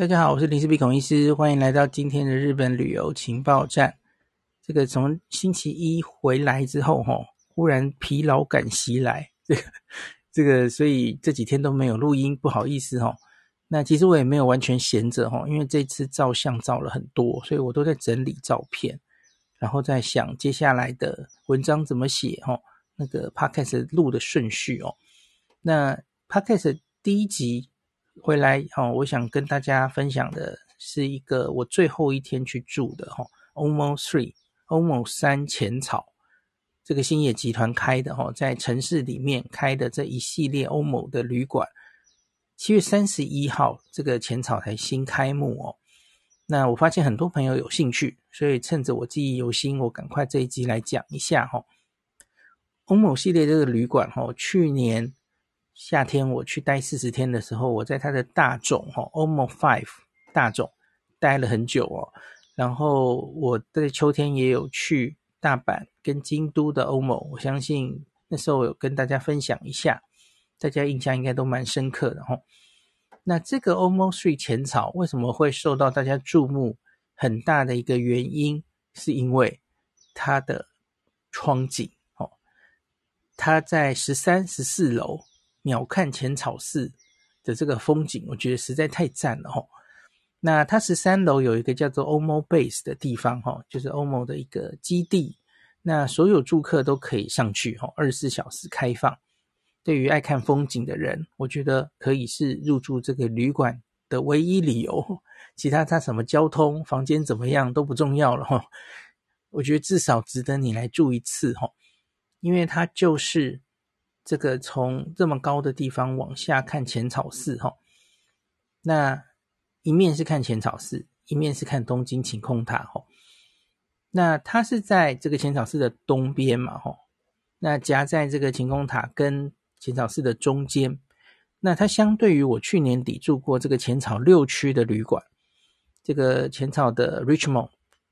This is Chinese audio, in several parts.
大家好，我是林氏璧孔医师，欢迎来到今天的日本旅游情报站。这个从星期一回来之后，哈，忽然疲劳感袭来，这个这个，所以这几天都没有录音，不好意思哈。那其实我也没有完全闲着哈，因为这次照相照了很多，所以我都在整理照片，然后在想接下来的文章怎么写哈，那个 Podcast 录的顺序哦。那 Podcast 第一集。回来哦，我想跟大家分享的是一个我最后一天去住的哈，OMO Three，OMO 三浅草，这个星野集团开的哈，在城市里面开的这一系列 OMO 的旅馆，七月三十一号这个浅草才新开幕哦。那我发现很多朋友有兴趣，所以趁着我记忆犹新，我赶快这一集来讲一下哈，OMO 系列这个旅馆哈，去年。夏天我去待四十天的时候，我在它的大众哈，OMO Five 大众待了很久哦。然后我在秋天也有去大阪跟京都的 OMO，我相信那时候我有跟大家分享一下，大家印象应该都蛮深刻的哈。那这个 OMO Three 浅草为什么会受到大家注目？很大的一个原因是因为它的窗景哦，它在十三、十四楼。鸟瞰浅草寺的这个风景，我觉得实在太赞了哈。那它十三楼有一个叫做 OMO Base 的地方哈，就是 OMO 的一个基地。那所有住客都可以上去哈，二十四小时开放。对于爱看风景的人，我觉得可以是入住这个旅馆的唯一理由。其他它什么交通、房间怎么样都不重要了哈。我觉得至少值得你来住一次哈，因为它就是。这个从这么高的地方往下看浅草寺，哈，那一面是看浅草寺，一面是看东京晴空塔，哈。那它是在这个浅草寺的东边嘛，哈。那夹在这个晴空塔跟浅草寺的中间。那它相对于我去年底住过这个浅草六区的旅馆，这个浅草的 Richmond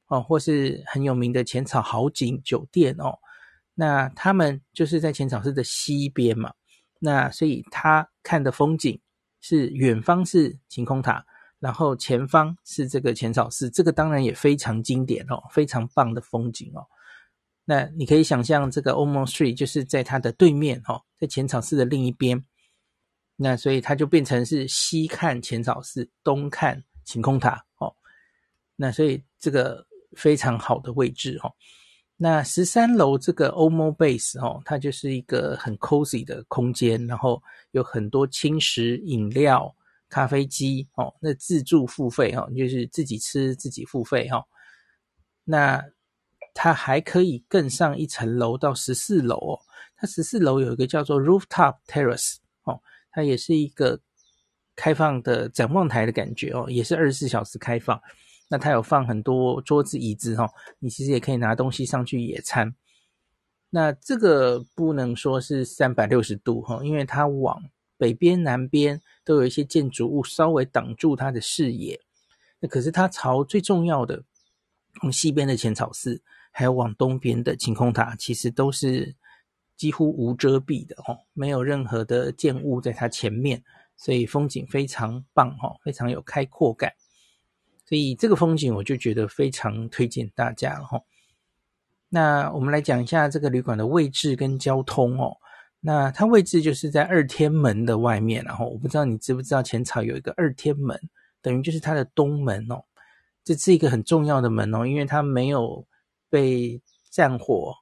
哦，或是很有名的浅草豪景酒店哦。那他们就是在浅草寺的西边嘛，那所以他看的风景是远方是晴空塔，然后前方是这个浅草寺，这个当然也非常经典哦，非常棒的风景哦。那你可以想象这个 OMO Three 就是在它的对面哦，在浅草寺的另一边，那所以它就变成是西看浅草寺，东看晴空塔哦。那所以这个非常好的位置哦。那十三楼这个 OMO Base 哦，它就是一个很 cozy 的空间，然后有很多轻食、饮料、咖啡机哦。那自助付费哈，就是自己吃自己付费哈。那它还可以更上一层楼到十四楼哦。它十四楼有一个叫做 Rooftop Terrace 哦，它也是一个开放的展望台的感觉哦，也是二十四小时开放。那它有放很多桌子椅子哈，你其实也可以拿东西上去野餐。那这个不能说是三百六十度哈，因为它往北边、南边都有一些建筑物稍微挡住它的视野。那可是它朝最重要的，从西边的浅草寺，还有往东边的晴空塔，其实都是几乎无遮蔽的哈，没有任何的建物在它前面，所以风景非常棒哈，非常有开阔感。所以这个风景我就觉得非常推荐大家了哈。那我们来讲一下这个旅馆的位置跟交通哦。那它位置就是在二天门的外面，然后我不知道你知不知道浅草有一个二天门，等于就是它的东门哦。这是一个很重要的门哦，因为它没有被战火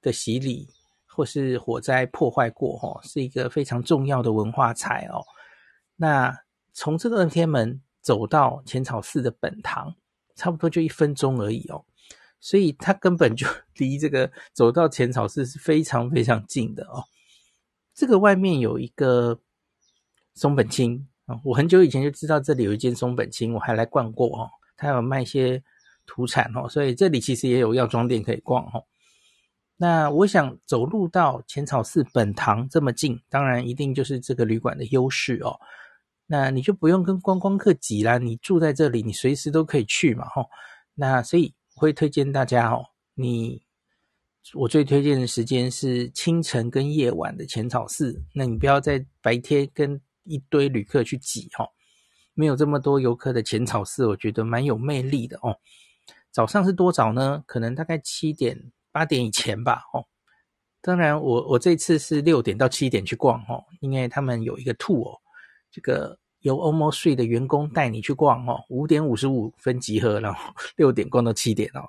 的洗礼或是火灾破坏过哈，是一个非常重要的文化财哦。那从这个二天门。走到浅草寺的本堂，差不多就一分钟而已哦，所以它根本就 离这个走到浅草寺是非常非常近的哦。这个外面有一个松本清啊，我很久以前就知道这里有一间松本清，我还来逛过哦。它有卖一些土产哦，所以这里其实也有药妆店可以逛哦。那我想走路到浅草寺本堂这么近，当然一定就是这个旅馆的优势哦。那你就不用跟观光客挤啦，你住在这里，你随时都可以去嘛，吼。那所以我会推荐大家哦，你我最推荐的时间是清晨跟夜晚的浅草寺，那你不要在白天跟一堆旅客去挤哈。没有这么多游客的浅草寺，我觉得蛮有魅力的哦。早上是多早呢？可能大概七点八点以前吧。哦，当然我我这次是六点到七点去逛哦，因为他们有一个 tour，这个由 OMO3 的员工带你去逛哦。五点五十五分集合，然后 六点逛到七点哦。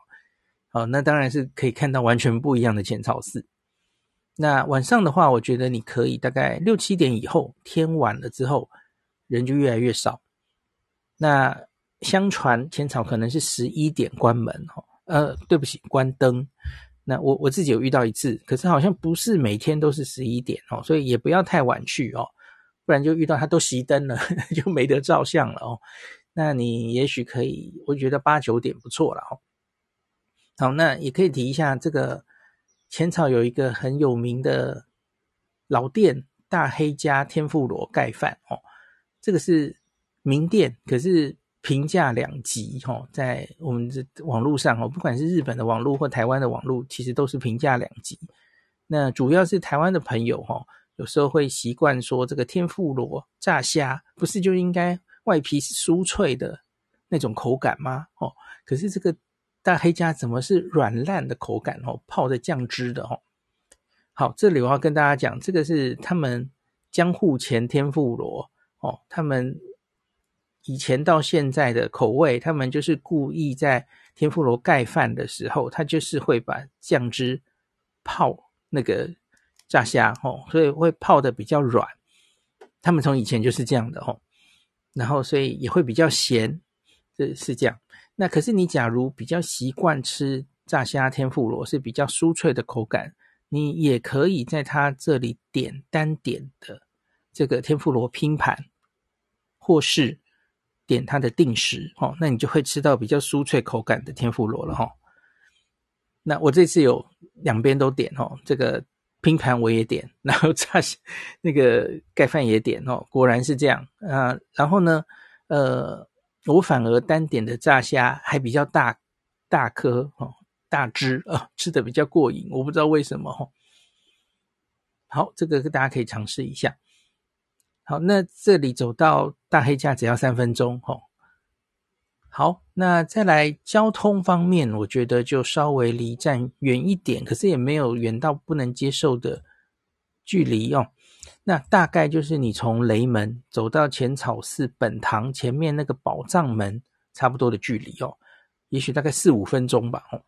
好，那当然是可以看到完全不一样的浅草寺。那晚上的话，我觉得你可以大概六七点以后，天晚了之后，人就越来越少。那相传浅草可能是十一点关门哦，呃，对不起，关灯。那我我自己有遇到一次，可是好像不是每天都是十一点哦，所以也不要太晚去哦，不然就遇到它都熄灯了，就没得照相了哦。那你也许可以，我觉得八九点不错了哦。好，那也可以提一下这个。浅草有一个很有名的老店，大黑家天妇罗盖饭哦，这个是名店，可是评价两极哦，在我们这网络上哦，不管是日本的网络或台湾的网络，其实都是评价两极。那主要是台湾的朋友哈，有时候会习惯说这个天妇罗炸虾不是就应该外皮是酥脆的那种口感吗？哦，可是这个。大黑家怎么是软烂的口感哦？泡的酱汁的哦。好，这里我要跟大家讲，这个是他们江户前天妇罗哦，他们以前到现在的口味，他们就是故意在天妇罗盖饭的时候，他就是会把酱汁泡那个炸虾哦，所以会泡的比较软。他们从以前就是这样的哦，然后所以也会比较咸，这是这样。那可是你假如比较习惯吃炸虾天妇罗是比较酥脆的口感，你也可以在它这里点单点的这个天妇罗拼盘，或是点它的定食哦，那你就会吃到比较酥脆口感的天妇罗了哈。那我这次有两边都点哦，这个拼盘我也点，然后炸虾那个盖饭也点哦，果然是这样啊。然后呢，呃。我反而单点的炸虾还比较大大颗哦，大只啊，吃的比较过瘾。我不知道为什么哦。好，这个大家可以尝试一下。好，那这里走到大黑家只要三分钟哦。好，那再来交通方面，我觉得就稍微离站远一点，可是也没有远到不能接受的距离哦。那大概就是你从雷门走到浅草寺本堂前面那个宝藏门差不多的距离哦，也许大概四五分钟吧哦。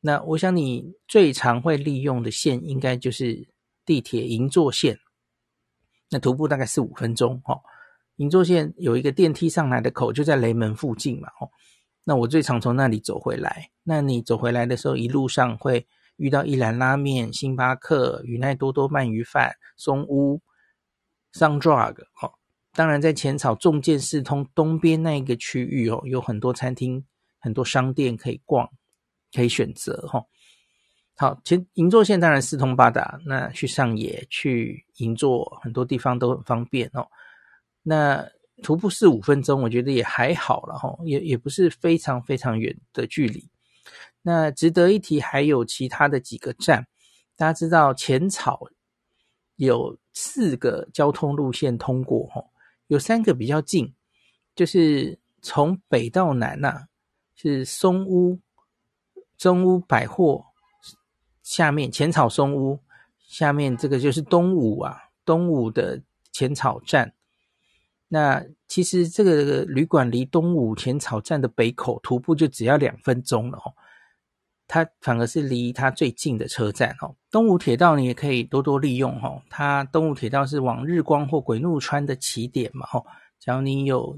那我想你最常会利用的线应该就是地铁银座线，那徒步大概四五分钟哦。银座线有一个电梯上来的口就在雷门附近嘛哦。那我最常从那里走回来，那你走回来的时候一路上会。遇到一兰拉面、星巴克、宇奈多多鳗鱼饭、松屋、Sundrug 哦，当然在浅草重建四通东边那一个区域哦，有很多餐厅、很多商店可以逛，可以选择哈、好，前银座线当然四通八达，那去上野、去银座很多地方都很方便哦。那徒步四五分钟，我觉得也还好了哈、也也不是非常非常远的距离。那值得一提，还有其他的几个站。大家知道浅草有四个交通路线通过，哈，有三个比较近，就是从北到南呐、啊，是松屋、中屋百货下面浅草松屋下面这个就是东武啊，东武的浅草站。那其实这个旅馆离东武浅草站的北口徒步就只要两分钟了，哦。它反而是离它最近的车站哦。东武铁道你也可以多多利用哦。它东武铁道是往日光或鬼怒川的起点嘛哦。只要你有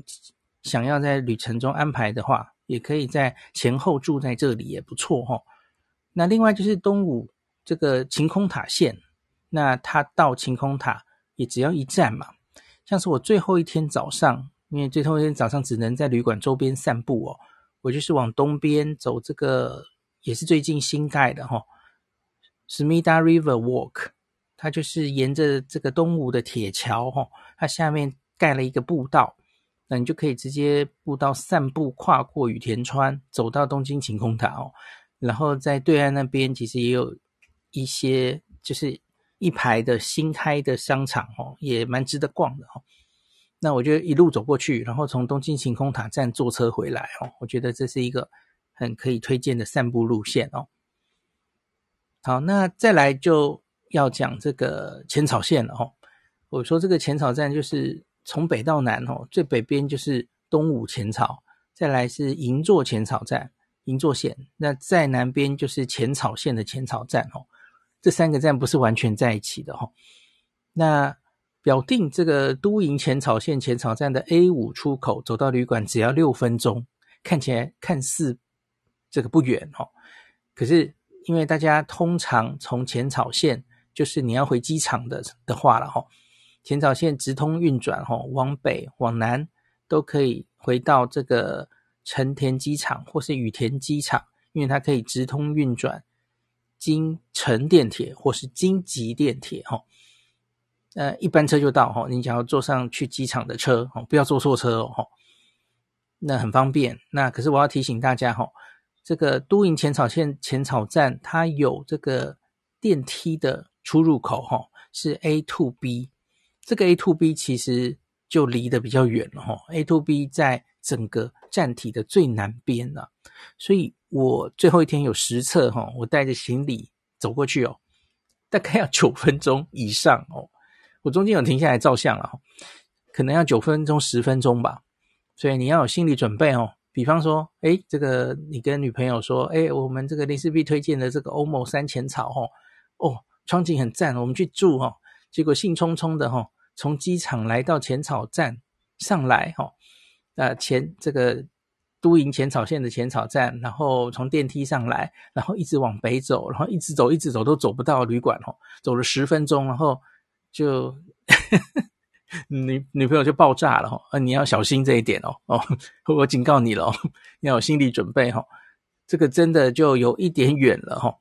想要在旅程中安排的话，也可以在前后住在这里也不错哦。那另外就是东武这个晴空塔线，那它到晴空塔也只要一站嘛。像是我最后一天早上，因为最后一天早上只能在旅馆周边散步哦，我就是往东边走这个。也是最近新盖的哈，Sumida River Walk，它就是沿着这个东武的铁桥哈，它下面盖了一个步道，那你就可以直接步道散步，跨过羽田川，走到东京晴空塔哦。然后在对岸那边其实也有一些就是一排的新开的商场哦，也蛮值得逛的哦。那我就一路走过去，然后从东京晴空塔站坐车回来哦。我觉得这是一个很可以推荐的散步路线哦。好，那再来就要讲这个浅草线了哦。我说这个浅草站就是从北到南哦，最北边就是东武浅草，再来是银座浅草站，银座线。那在南边就是浅草线的浅草站哦。这三个站不是完全在一起的哦。那表定这个都营浅草线浅草站的 A 五出口，走到旅馆只要六分钟，看起来看似这个不远哦。可是因为大家通常从浅草线，就是你要回机场的的话了哈，浅草线直通运转哈，往北往南都可以回到这个成田机场或是羽田机场，因为它可以直通运转京成电铁或是京急电铁哈。呃，一班车就到哈，你只要坐上去机场的车哦，不要坐错车哦，那很方便。那可是我要提醒大家哈，这个都营浅草线浅草站它有这个电梯的出入口哈，是 A to B，这个 A to B 其实就离得比较远了哈，A to B 在整个站体的最南边了，所以我最后一天有实测哈，我带着行李走过去哦，大概要九分钟以上哦。我中间有停下来照相了，可能要九分钟、十分钟吧，所以你要有心理准备哦。比方说，诶，这个你跟女朋友说，诶，我们这个林氏璧推荐的这个欧某山浅草，哦，哦，窗景很赞，我们去住哈。结果兴冲冲的哈，从机场来到浅草站上来哈，呃，前这个都营浅草线的浅草站，然后从电梯上来，然后一直往北走，然后一直走，一直走都走不到旅馆哦，走了十分钟，然后。就 女女朋友就爆炸了哦，你要小心这一点哦哦，我警告你了哦，要有心理准备哈，这个真的就有一点远了哈。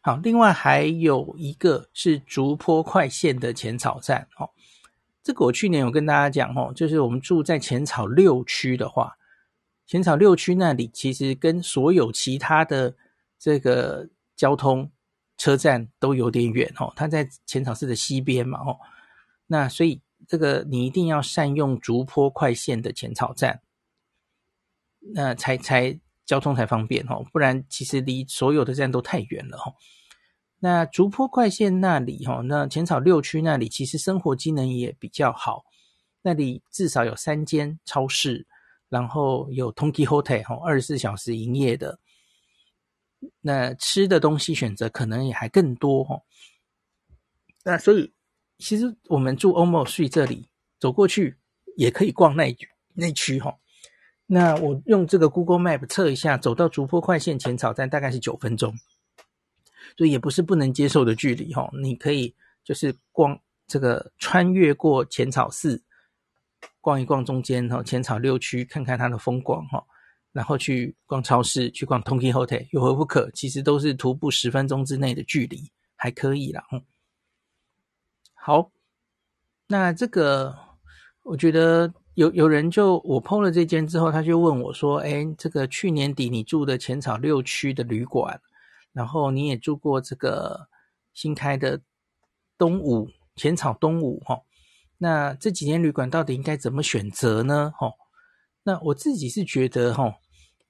好，另外还有一个是竹坡快线的浅草站哦，这个我去年有跟大家讲哦，就是我们住在浅草六区的话，浅草六区那里其实跟所有其他的这个交通。车站都有点远哦，它在浅草寺的西边嘛哦，那所以这个你一定要善用竹坡快线的浅草站，那才才交通才方便哦，不然其实离所有的站都太远了哦。那竹坡快线那里哈，那浅草六区那里其实生活机能也比较好，那里至少有三间超市，然后有 Tonki Hotel 哈，二十四小时营业的。那吃的东西选择可能也还更多哦。那所以其实我们住 OMO 这里走过去也可以逛那那区哈。那我用这个 Google Map 测一下，走到竹坡快线浅草站大概是九分钟，所以也不是不能接受的距离哈。你可以就是逛这个穿越过浅草寺，逛一逛中间哈浅草六区，看看它的风光哈。然后去逛超市，去逛 Toki Hotel，有何不可？其实都是徒步十分钟之内的距离，还可以啦。好，那这个我觉得有有人就我 PO 了这间之后，他就问我说：“哎，这个去年底你住的浅草六区的旅馆，然后你也住过这个新开的东武浅草东武哈？那这几间旅馆到底应该怎么选择呢？”哈，那我自己是觉得哈。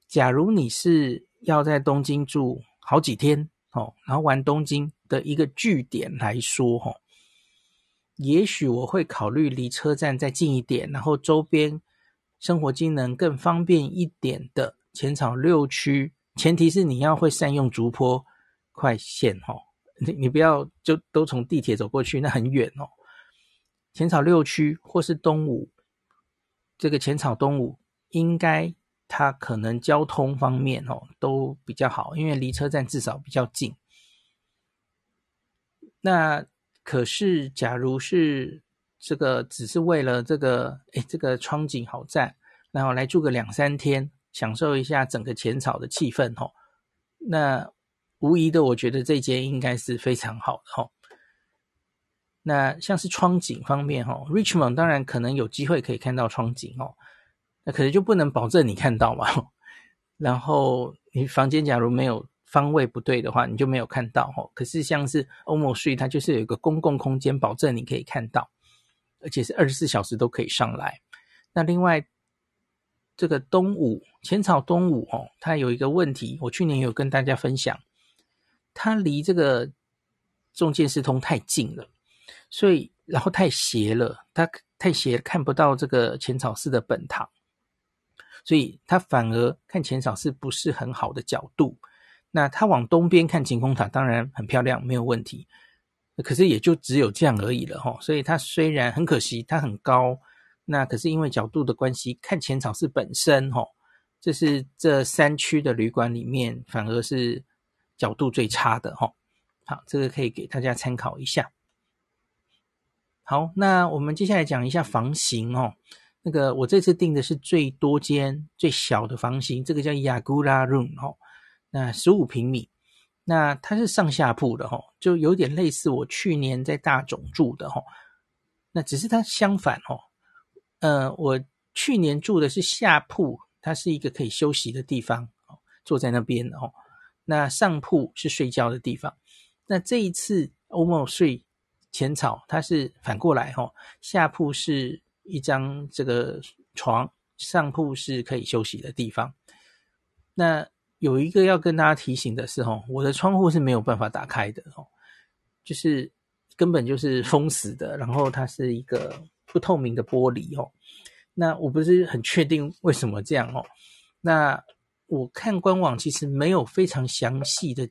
假如你是要在东京住好几天，哦，然后玩东京的一个据点来说，哈，也许我会考虑离车站再近一点，然后周边生活机能更方便一点的浅草六区，前提是你要会善用竹坡快线，哈，你你不要就都从地铁走过去，那很远哦。浅草六区或是东武，这个浅草东武应该。它可能交通方面哦都比较好，因为离车站至少比较近。那可是，假如是这个只是为了这个，哎，这个窗景好赞，然后来住个两三天，享受一下整个浅草的气氛哦，那无疑的，我觉得这间应该是非常好的哦。那像是窗景方面哦，Richmond 当然可能有机会可以看到窗景哦。那可能就不能保证你看到嘛，然后你房间假如没有方位不对的话，你就没有看到哦。可是像是 OMO s u i 它就是有一个公共空间，保证你可以看到，而且是二十四小时都可以上来。那另外，这个东武浅草东武哦，它有一个问题，我去年有跟大家分享，它离这个中见世通太近了，所以然后太斜了，它太斜看不到这个浅草寺的本堂，所以它反而看浅草寺不是很好的角度。那它往东边看晴空塔，当然很漂亮，没有问题。可是也就只有这样而已了哈。所以它虽然很可惜，它很高，那可是因为角度的关系，看浅草寺本身哈，这是这三区的旅馆里面反而是角度最差的哈。好，这个可以给大家参考一下。好，那我们接下来讲一下房型哦。那个我这次订的是最多间最小的房型，这个叫 Yagura Room 哈。那十五平米，那它是上下铺的哈，就有点类似我去年在大塚住的哈。那只是它相反哈，呃，我去年住的是下铺，它是一个可以休息的地方，坐在那边哦。那上铺是睡觉的地方。那这一次欧梦睡浅草，它是反过来哈，下铺是一张这个床，上铺是可以休息的地方。那有一个要跟大家提醒的是，吼，我的窗户是没有办法打开的，哦，就是根本就是封死的，然后它是一个不透明的玻璃，哦。那我不是很确定为什么这样，哦。那我看官网其实没有非常详细的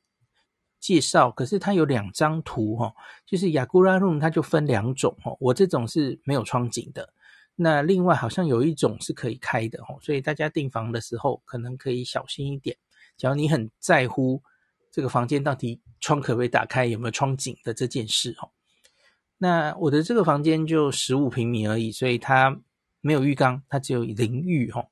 介绍，可是它有两张图，哈，就是 Yagura Room 它就分两种，哦，我这种是没有窗景的，那另外好像有一种是可以开的，吼，所以大家订房的时候可能可以小心一点。假如你很在乎这个房间到底窗可不可以打开，有没有窗景的这件事哦，那我的这个房间就十五平米而已，所以它没有浴缸，它只有淋浴哦。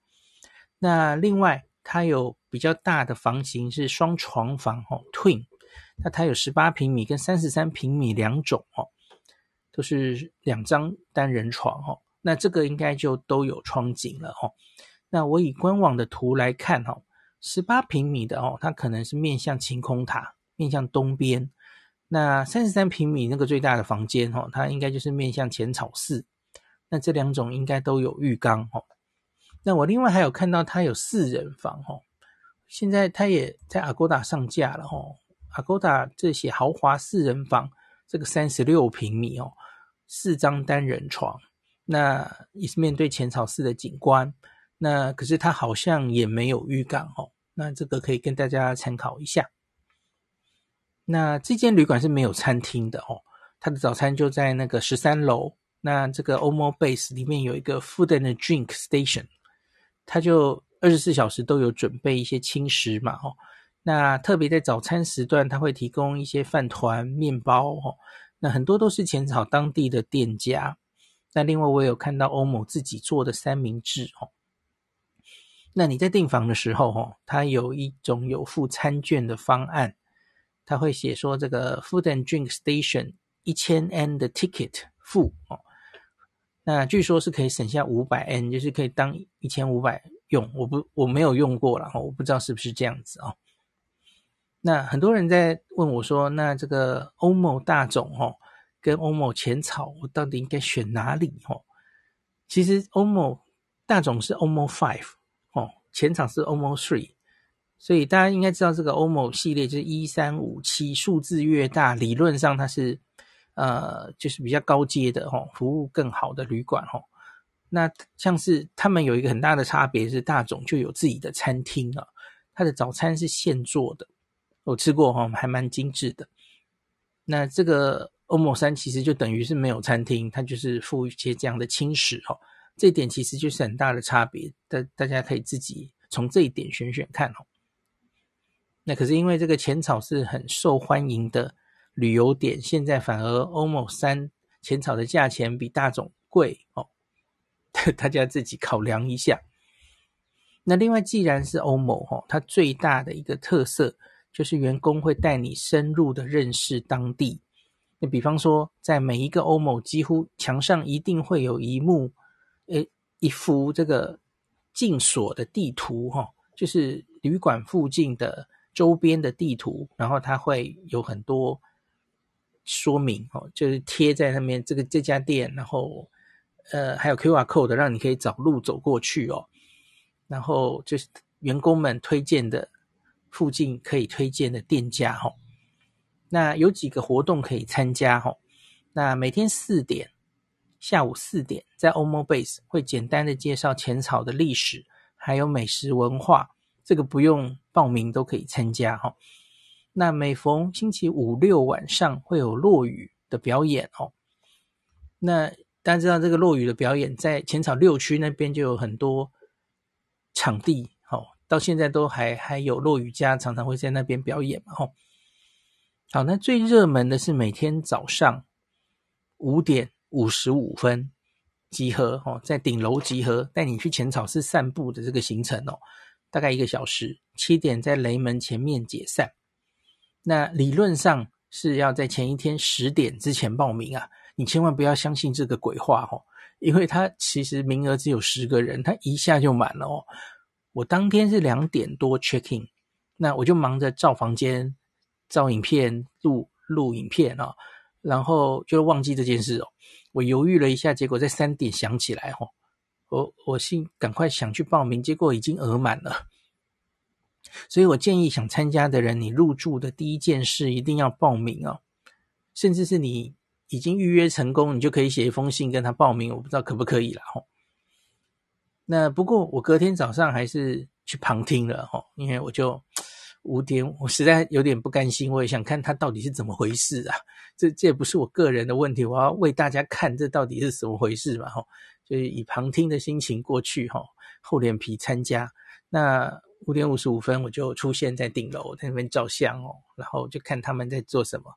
那另外它有比较大的房型是双床房哦，Twin，那它有十八平米跟三十三平米两种哦，都是两张单人床哦。那这个应该就都有窗景了哦。那我以官网的图来看哦。十八平米的哦，它可能是面向晴空塔，面向东边。那三十三平米那个最大的房间哦，它应该就是面向浅草寺。那这两种应该都有浴缸哦。那我另外还有看到它有四人房哦，现在它也在 Agoda 上架了哦。Agoda 这些豪华四人房，这个三十六平米哦，四张单人床，那也是面对浅草寺的景观。那可是它好像也没有浴缸哦，那这个可以跟大家参考一下。那这间旅馆是没有餐厅的哦，它的早餐就在那个十三楼。那这个 OMO Base 里面有一个 Food and Drink Station，它就二十四小时都有准备一些轻食嘛哦。那特别在早餐时段，它会提供一些饭团、面包哦。那很多都是浅草当地的店家。那另外我有看到 OMO 自己做的三明治哦。那你在订房的时候，哦，它有一种有附餐券的方案，它会写说这个 Food and Drink Station 一千 N 的 ticket 付哦，那据说是可以省下五百 N，就是可以当一千五百用。我不我没有用过了，我不知道是不是这样子哦。那很多人在问我说，那这个 OMO 大塚哦，跟 OMO 浅草，我到底应该选哪里哦？其实 OMO 大塚是 OMO Five 哦。浅草是 OMO Three，所以大家应该知道这个 OMO 系列就是一三五七，数字越大，理论上它是呃就是比较高阶的吼，服务更好的旅馆吼。那像是他们有一个很大的差别是大塚就有自己的餐厅啊，它的早餐是现做的，我吃过哈，还蛮精致的。那这个欧姆山其实就等于是没有餐厅，它就是附一些这样的轻食哈。这点其实就是很大的差别，大大家可以自己从这一点选选看哦。那可是因为这个浅草是很受欢迎的旅游点，现在反而 OMO 三浅草的价钱比大众贵哦，大家自己考量一下。那另外，既然是 OMO 哦，它最大的一个特色就是员工会带你深入的认识当地。那比方说，在每一个 OMO 几乎墙上一定会有一幕。诶，一幅这个进锁的地图哈，就是旅馆附近的周边的地图，然后它会有很多说明哦，就是贴在上面这个这家店，然后呃，还有 QR code 让你可以找路走过去哦。然后就是员工们推荐的附近可以推荐的店家哈、哦。那有几个活动可以参加哈、哦。那每天四点，下午四点，在 OMO Base 会简单的介绍浅草的历史，还有美食文化。这个不用报名都可以参加哈、哦。那每逢星期五六晚上会有落雨的表演哦。那大家知道这个落雨的表演在浅草六区那边就有很多场地哦，到现在都还还有落雨家常常会在那边表演嘛、哦。好，那最热门的是每天早上。五点五十五分集合哦，在顶楼集合，带你去浅草寺散步的这个行程哦，大概一个小时。七点在雷门前面解散。那理论上是要在前一天十点之前报名啊，你千万不要相信这个鬼话哦，因为它其实名额只有十个人，它一下就满了哦。我当天是两点多 check in，那我就忙着照房间、照影片、录录影片、哦。然后就忘记这件事哦，我犹豫了一下，结果在三点想起来哦，我我心赶快想去报名，结果已经额满了。所以我建议想参加的人，你入住的第一件事一定要报名哦，甚至是你已经预约成功，你就可以写一封信跟他报名，我不知道可不可以了哦。那不过我隔天早上还是去旁听了哦，因为我就。五点，我实在有点不甘心，我也想看他到底是怎么回事啊！这这也不是我个人的问题，我要为大家看这到底是怎么回事嘛！吼，就是以旁听的心情过去，吼，厚脸皮参加。那五点五十五分我就出现在顶楼，在那边照相哦，然后就看他们在做什么，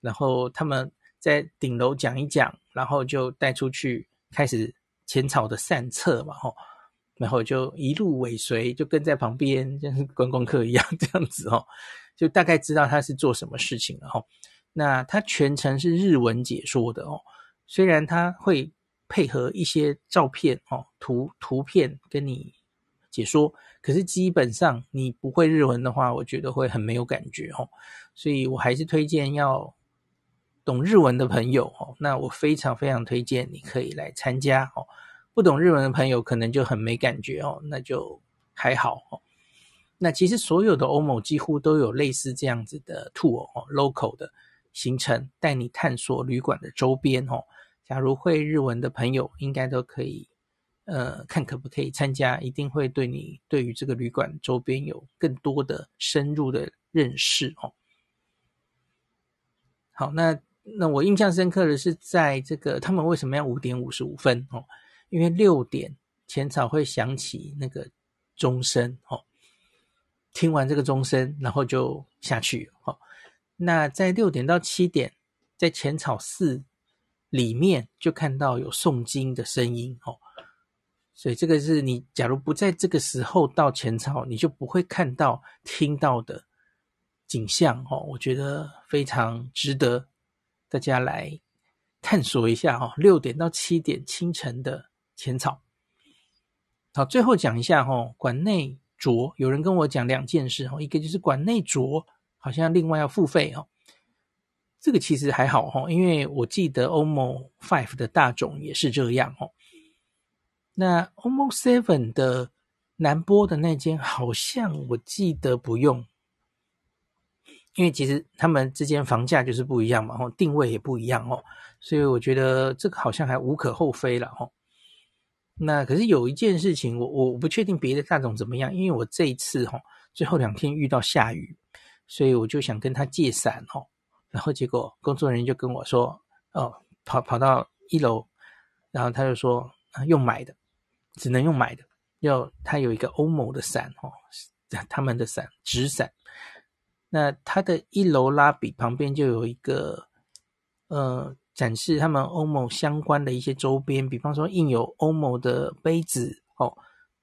然后他们在顶楼讲一讲，然后就带出去开始浅草的散策嘛，吼。然后就一路尾随，就跟在旁边，像是观光客一样 这样子哦，就大概知道他是做什么事情了哦。那他全程是日文解说的哦，虽然他会配合一些照片哦、图图片跟你解说，可是基本上你不会日文的话，我觉得会很没有感觉哦。所以我还是推荐要懂日文的朋友哦，那我非常非常推荐你可以来参加哦。不懂日文的朋友可能就很没感觉哦，那就还好哦。那其实所有的 OMO 几乎都有类似这样子的 tour 哦，local 的行程，带你探索旅馆的周边哦。假如会日文的朋友，应该都可以，呃，看可不可以参加，一定会对你对于这个旅馆周边有更多的深入的认识哦。好，那那我印象深刻的是，在这个他们为什么要五点五十五分哦？因为六点浅草会响起那个钟声哦，听完这个钟声，然后就下去哦。那在六点到七点，在浅草寺里面就看到有诵经的声音哦，所以这个是你假如不在这个时候到浅草，你就不会看到听到的景象哦。我觉得非常值得大家来探索一下哦。六点到七点清晨的。浅草，好，最后讲一下哈，馆内着，有人跟我讲两件事哈，一个就是馆内着好像另外要付费哦，这个其实还好哈，因为我记得 OMO Five 的大种也是这样哦，那 OMO Seven 的南波的那间好像我记得不用，因为其实他们之间房价就是不一样嘛，定位也不一样哦，所以我觉得这个好像还无可厚非了哈。那可是有一件事情我，我不确定别的大总怎么样，因为我这一次哈，最后两天遇到下雨，所以我就想跟他借伞哦，然后结果工作人员就跟我说，哦，跑跑到一楼，然后他就说，用买的，只能用买的，要它有一个 OMO 的伞哦，他们的伞纸伞，那它的一楼拉比旁边就有一个，呃。展示他们 OMO 相关的一些周边，比方说印有 OMO 的杯子哦，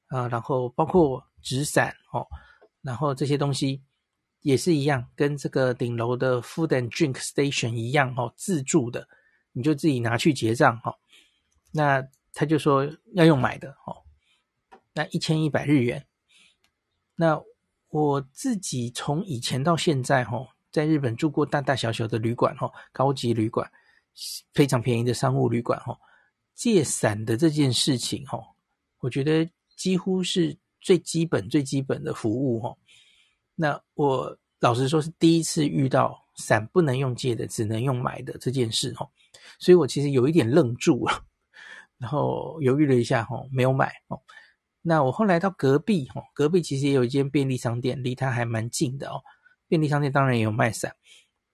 啊，然后包括纸伞哦，然后这些东西也是一样，跟这个顶楼的 Food and Drink Station 一样哦，自助的，你就自己拿去结账哈。那他就说要用买的哦，那一千一百日元。那我自己从以前到现在哈，在日本住过大大小小的旅馆哈，高级旅馆。非常便宜的商务旅馆哦，借伞的这件事情，哈，我觉得几乎是最基本、最基本的服务，哈。那我老实说，是第一次遇到伞不能用借的，只能用买的这件事，哈。所以我其实有一点愣住了，然后犹豫了一下，哈，没有买，哦。那我后来到隔壁，哈，隔壁其实也有一间便利商店，离它还蛮近的哦。便利商店当然也有卖伞，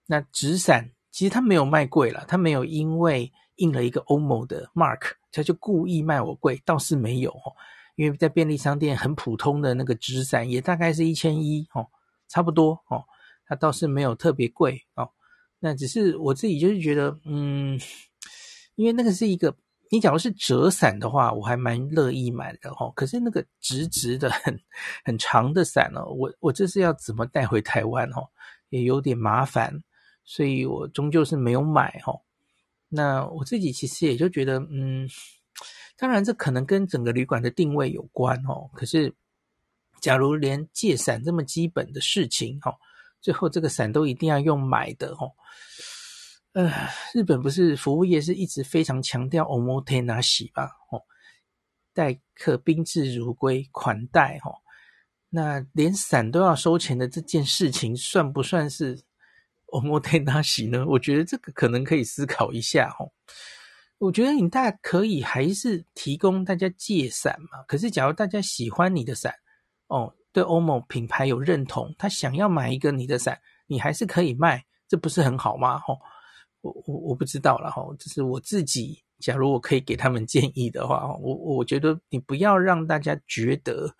那纸伞其实它没有卖贵了，它没有因为印了一个 OMO 的 mark，它就故意卖我贵，倒是没有哦。因为在便利商店很普通的那个纸伞也大概是一千一哦，差不多哦，它倒是没有特别贵哦。那只是我自己就是觉得，嗯，因为那个是一个。你假如是折伞的话，我还蛮乐意买的哈。可是那个直直的很很长的伞呢，我我这是要怎么带回台湾哦，也有点麻烦，所以我终究是没有买哈。那我自己其实也就觉得，嗯，当然这可能跟整个旅馆的定位有关哦。可是，假如连借伞这么基本的事情哈，最后这个伞都一定要用买的哈。呃，日本不是服务业是一直非常强调 omotenashi 吧？哦，待客宾至如归，款待、哦。那连伞都要收钱的这件事情，算不算是 omotenashi 呢？我觉得这个可能可以思考一下、哦。我觉得你大可以还是提供大家借伞嘛。可是假如大家喜欢你的伞，哦，对欧某品牌有认同，他想要买一个你的伞，你还是可以卖，这不是很好吗？哦。我我我不知道了哈，这是我自己。假如我可以给他们建议的话，我我觉得你不要让大家觉得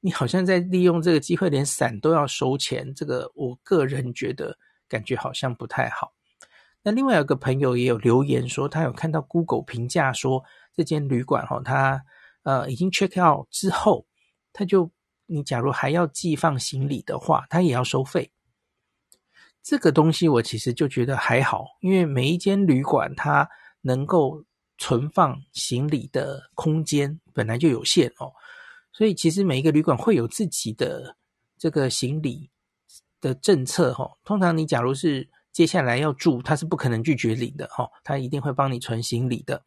你好像在利用这个机会，连伞都要收钱。这个我个人觉得感觉好像不太好。那另外有个朋友也有留言说，他有看到 Google 评价说这间旅馆哈，他呃已经 check out 之后，他就你假如还要寄放行李的话，他也要收费。这个东西我其实就觉得还好，因为每一间旅馆它能够存放行李的空间本来就有限哦，所以其实每一个旅馆会有自己的这个行李的政策哈。通常你假如是接下来要住，他是不可能拒绝领的哈，他一定会帮你存行李的。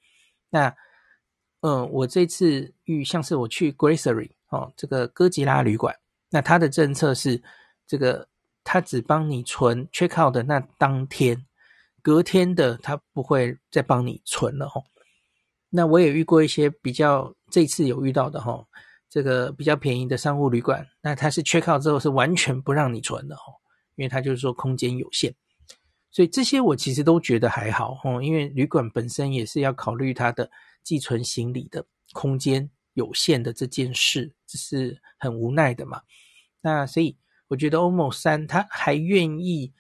那嗯，我这次遇像是我去 Gracery 哦，这个哥吉拉旅馆，那他的政策是这个。他只帮你存 check out 的那当天，隔天的他不会再帮你存了吼。那我也遇过一些比较，这次有遇到的吼，这个比较便宜的商务旅馆，那他是 check out 之后是完全不让你存的吼，因为他就是说空间有限。所以这些我其实都觉得还好吼，因为旅馆本身也是要考虑它的寄存行李的空间有限的这件事，这是很无奈的嘛。那所以。我觉得 OMO 三他还愿意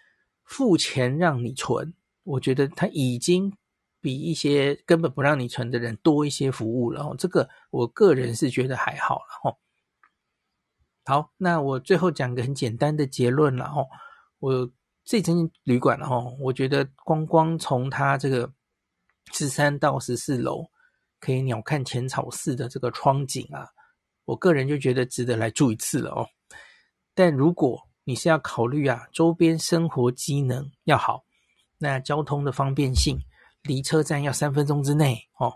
付钱让你存，我觉得他已经比一些根本不让你存的人多一些服务了哦。这个我个人是觉得还好了。哈，好，那我最后讲个很简单的结论了。哦，我这间旅馆了。哈，我觉得光光从它这个十三到十四楼可以鸟瞰浅草寺的这个窗景啊，我个人就觉得值得来住一次了哦。但如果你是要考虑啊，周边生活机能要好，那交通的方便性，离车站要三分钟之内哦。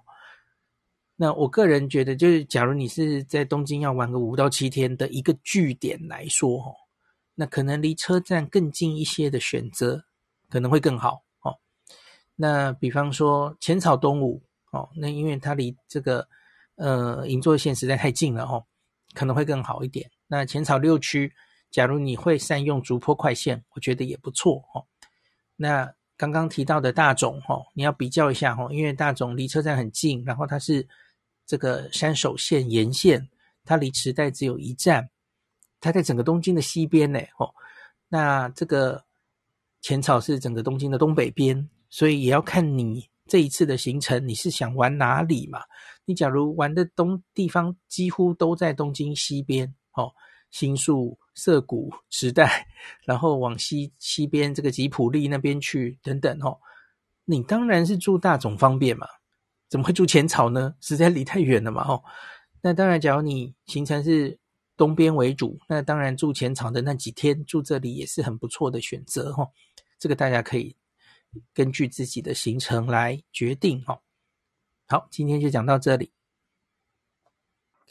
那我个人觉得，就是假如你是在东京要玩个五到七天的一个据点来说哦，那可能离车站更近一些的选择可能会更好哦。那比方说浅草东武哦，那因为它离这个呃银座线实在太近了哦，可能会更好一点。那浅草六区。假如你会善用竹坡快线，我觉得也不错哦。那刚刚提到的大塚哈，你要比较一下哈，因为大塚离车站很近，然后它是这个山手线沿线，它离池袋只有一站，它在整个东京的西边呢哦。那这个浅草是整个东京的东北边，所以也要看你这一次的行程，你是想玩哪里嘛？你假如玩的东地方几乎都在东京西边哦。新宿、涩谷、时代，然后往西西边这个吉普力那边去等等哦，你当然是住大总方便嘛，怎么会住浅草呢？实在离太远了嘛哦。那当然，假如你行程是东边为主，那当然住浅草的那几天住这里也是很不错的选择哦。这个大家可以根据自己的行程来决定哦。好，今天就讲到这里。